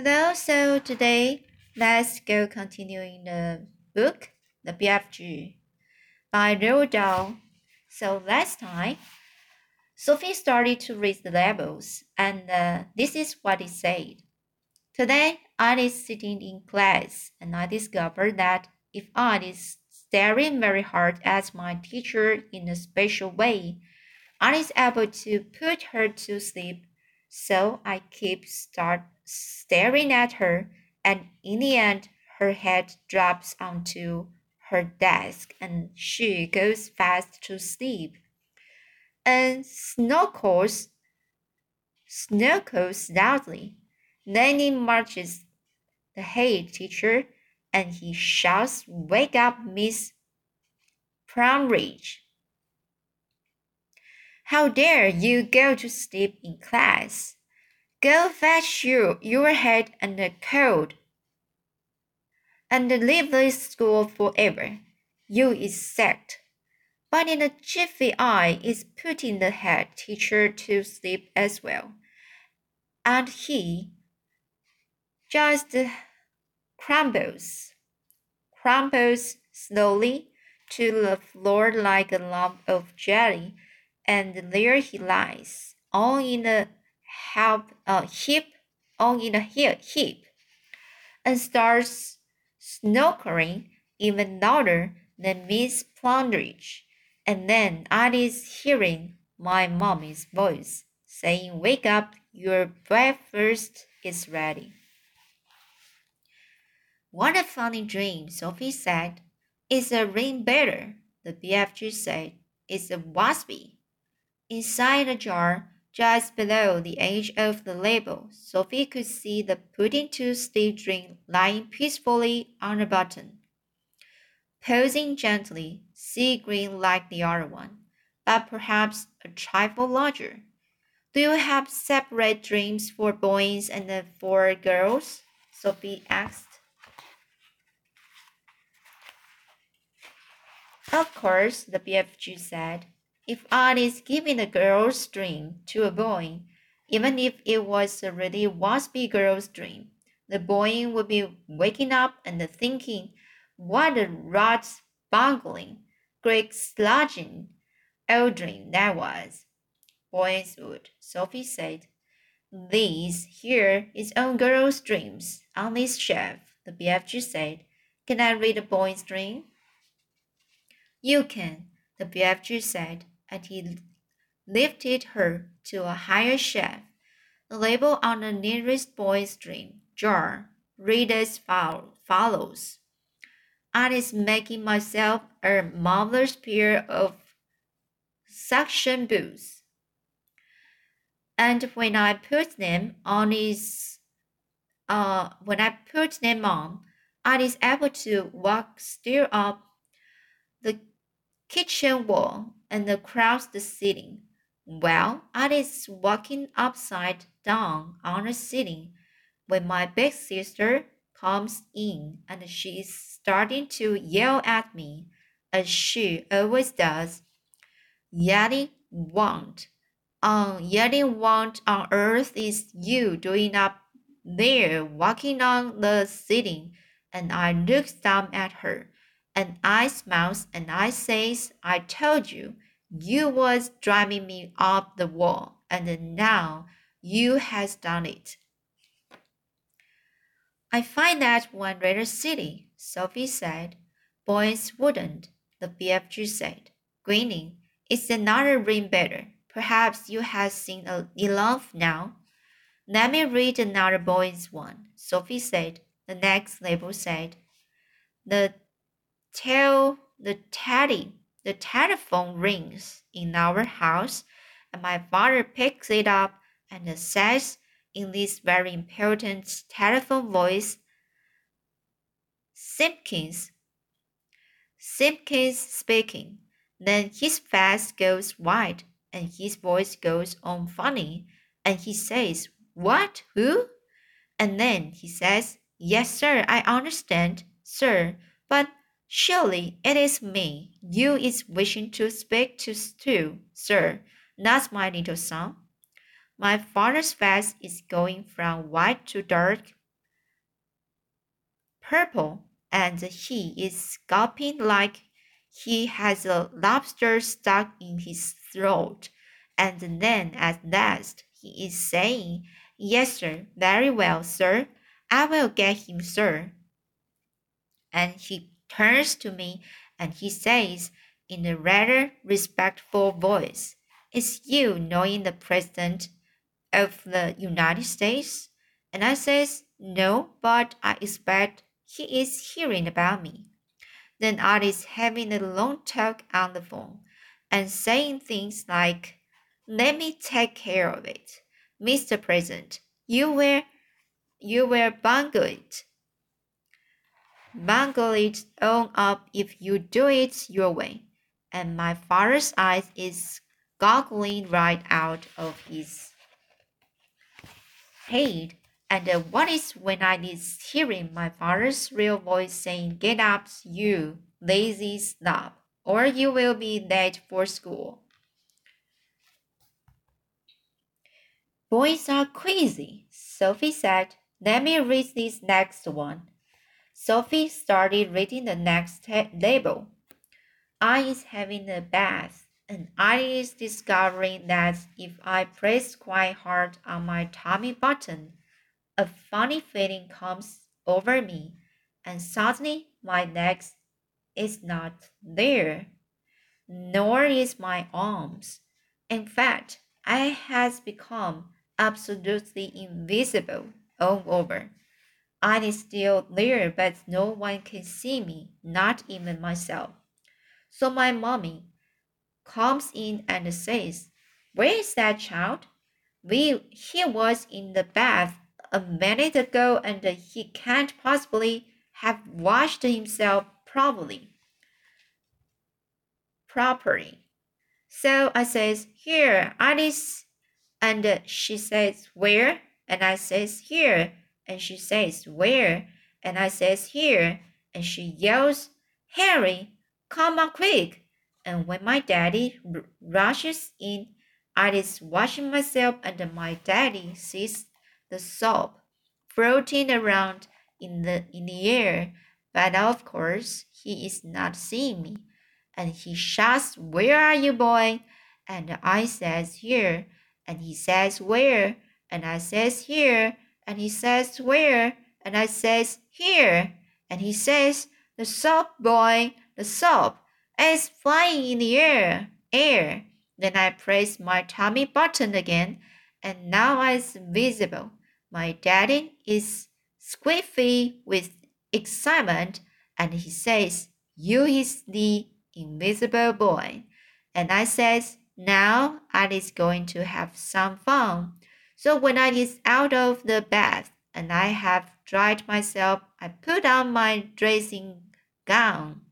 Hello, so today let's go continuing the book, The BFG by Roald Dahl. So last time, Sophie started to read the labels, and uh, this is what it said. Today, I is sitting in class, and I discovered that if I is staring very hard at my teacher in a special way, I is able to put her to sleep. So I keep start staring at her, and in the end, her head drops onto her desk and she goes fast to sleep. And snorkles, snorkles loudly. Then he marches the head teacher and he shouts, Wake up, Miss Plumridge. How dare you go to sleep in class? Go fetch you your head and a coat, and leave this school forever. You is sacked. But in a jiffy I is putting the head teacher to sleep as well. And he just crumbles, crumbles slowly to the floor like a lump of jelly, and there he lies, all in a help a heap on in a heap and starts snoring even louder than Miss Plumridge. And then Alice hearing my mommy's voice saying, Wake up, your breakfast is ready. What a funny dream, Sophie said. It's a ring better? The BFG said. It's a whoppsy. Inside the jar, just below the edge of the label, Sophie could see the pudding to sleep drink lying peacefully on a button. Posing gently, sea green like the other one, but perhaps a trifle larger. Do you have separate dreams for boys and for girls? Sophie asked. Of course, the BFG said. If I is giving a girl's dream to a boy, even if it was a really whoppsy girl's dream, the boy would be waking up and thinking, what a rot bungling, great sludging old dream that was. Boys would, Sophie said. These here is on girls' dreams on this shelf, the BFG said. Can I read a boy's dream? You can, the BFG said and he lifted her to a higher shelf. The label on the nearest boy's dream jar read as follows I is making myself a marvelous pair of suction boots. And when I put them on his uh when I put them on, I is able to walk still up the kitchen wall and across the ceiling. Well, I is walking upside down on the ceiling when my big sister comes in and she is starting to yell at me as she always does. Yelling want. Um, on yelling want on earth is you doing up there walking on the ceiling and I looked down at her and I smiles and I says, I told you, you was driving me up the wall, and now you has done it. I find that one rather silly, Sophie said. Boys wouldn't, the BFG said, grinning. It's another ring better. Perhaps you have seen a enough now. Let me read another boy's one, Sophie said. The next label said, The Tell the teddy the telephone rings in our house, and my father picks it up and says in this very important telephone voice, Simpkins. Simpkins speaking. Then his face goes white and his voice goes on funny, and he says, What? Who? And then he says, Yes, sir, I understand, sir, but Surely it is me you is wishing to speak to, to, sir, not my little son. My father's face is going from white to dark, purple and he is gulping like he has a lobster stuck in his throat. And then at last he is saying, Yes, sir, very well, sir. I will get him, sir. And he turns to me and he says in a rather respectful voice, Is you knowing the President of the United States? And I says, No, but I expect he is hearing about me. Then I is having a long talk on the phone and saying things like, Let me take care of it. Mr. President, you will you will bungle it. Bungle it all up if you do it your way. And my father's eyes is goggling right out of his head and uh, what is when I is hearing my father's real voice saying, Get up, you lazy snob, or you will be late for school. Boys are crazy, Sophie said. Let me read this next one. Sophie started reading the next label. I is having a bath, and I is discovering that if I press quite hard on my tummy button, a funny feeling comes over me, and suddenly my legs is not there, nor is my arms. In fact, I has become absolutely invisible all over. I is still there, but no one can see me, not even myself. So my mommy comes in and says, Where is that child? We, he was in the bath a minute ago and he can't possibly have washed himself properly. Properly. So I says, Here, Alice. And she says, Where? And I says, Here. And she says, Where? And I says, Here. And she yells, Harry, come on quick. And when my daddy rushes in, I is washing myself, and my daddy sees the soap floating around in the in the air, but of course he is not seeing me. And he shouts, Where are you, boy? And I says, Here. And he says, Where? And I says, Here. And he says, Where? And I says, Here. And he says, The soap, boy, the soap is flying in the air, air. Then I press my tummy button again, and now it's visible. My daddy is squiffy with excitement and he says, You is the invisible boy. And I says, Now I is going to have some fun. So when I is out of the bath and I have dried myself, I put on my dressing gown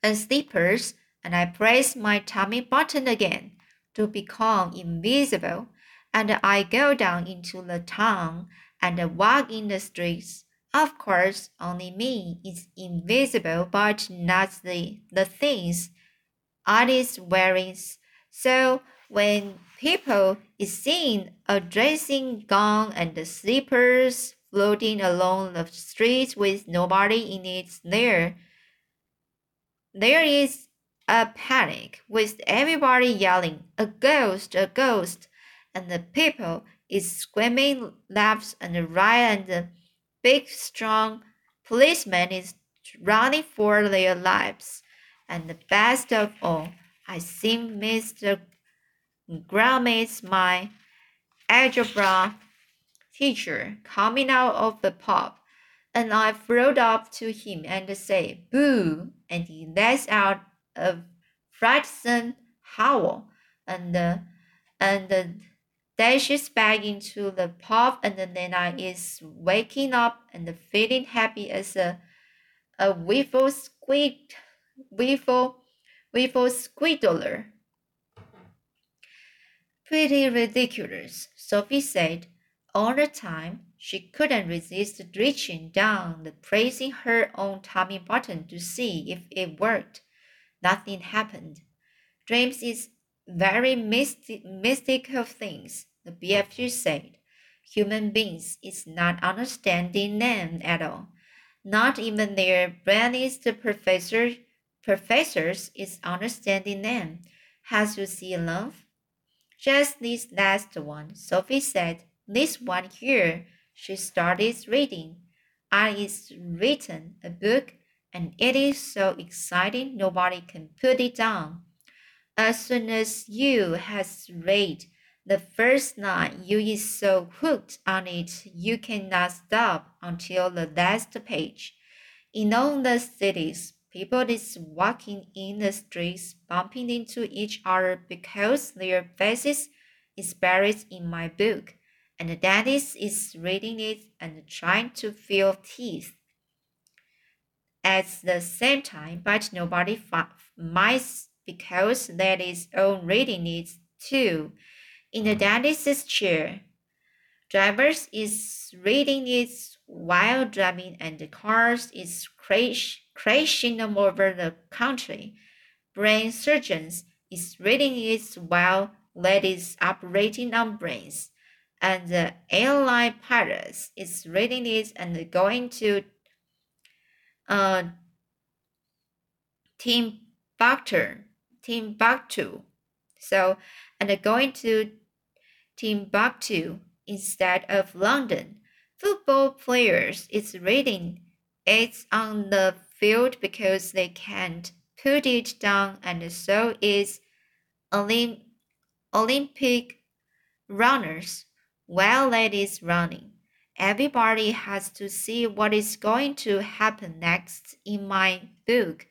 and slippers and I press my tummy button again to become invisible and I go down into the town and walk in the streets. Of course, only me is invisible, but not the, the things is wearing. So when people is seeing a dressing gown and the slippers floating along the streets with nobody in it there, there is a panic with everybody yelling, a ghost, a ghost and the people is screaming, left and right and the big, strong policeman is running for their lives. And the best of all, I see Mr. Grummis, my algebra teacher, coming out of the pub, and I rode up to him and say, "Boo!" and he lets out a frightsome howl, and uh, and dashes back into the pub and then I is waking up and feeling happy as a a wiffle squeak wiffle wiffle squeedler. Pretty ridiculous, Sophie said. All the time, she couldn't resist reaching down and pressing her own tummy button to see if it worked. Nothing happened. Dreams is very mystic, of things the BFG said. Human beings is not understanding them at all. Not even their brightest professor, professors is understanding them. Has you seen love? Just this last one, Sophie said. This one here. She started reading. Ah, I is written a book, and it is so exciting nobody can put it down. As soon as you has read the first line, you is so hooked on it you cannot stop until the last page. In all the cities, people is walking in the streets, bumping into each other because their faces is buried in my book, and the daddies is reading it and trying to feel teeth at the same time, but nobody minds because that is own reading it too. In the mm-hmm. dentist's chair, drivers is reading it while driving and the cars is crash, crashing over the country. Brain surgeons is reading it while is operating on brains. And the airline pilots is reading it and going to uh, Timbuktu Timbuktu. So, and going to Timbuktu instead of London. Football players is reading it's on the field because they can't put it down, and so is Olymp Olympic runners while that is running. Everybody has to see what is going to happen next in my book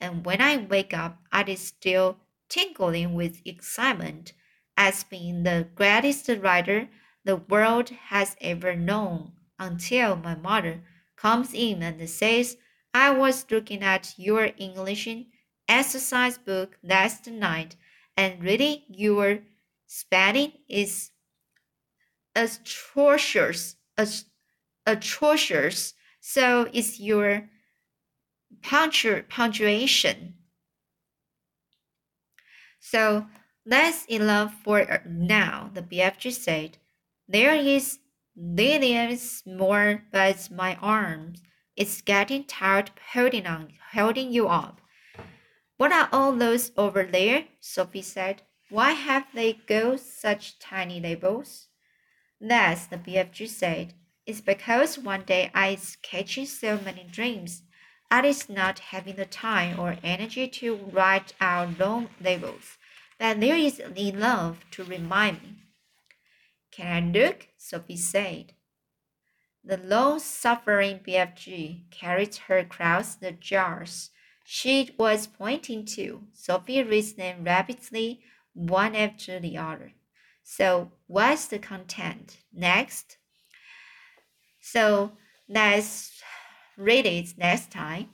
and when I wake up, I is still tingling with excitement as being the greatest writer the world has ever known until my mother comes in and says, I was looking at your English exercise book last night and really your spelling is atrocious, atrocious. So is your punctu punctuation. So that's enough for uh, now, the BFG said. There is millions more, but my arms is getting tired holding on, holding you up. What are all those over there? Sophie said. Why have they got such tiny labels? That's the BFG said. It's because one day I was catching so many dreams Alice not having the time or energy to write out long labels, but there is enough to remind me. Can I look? Sophie said. The long-suffering BFG carried her across the jars she was pointing to. Sophie read them rapidly, one after the other. So, what's the content? Next. So, let's read it next time.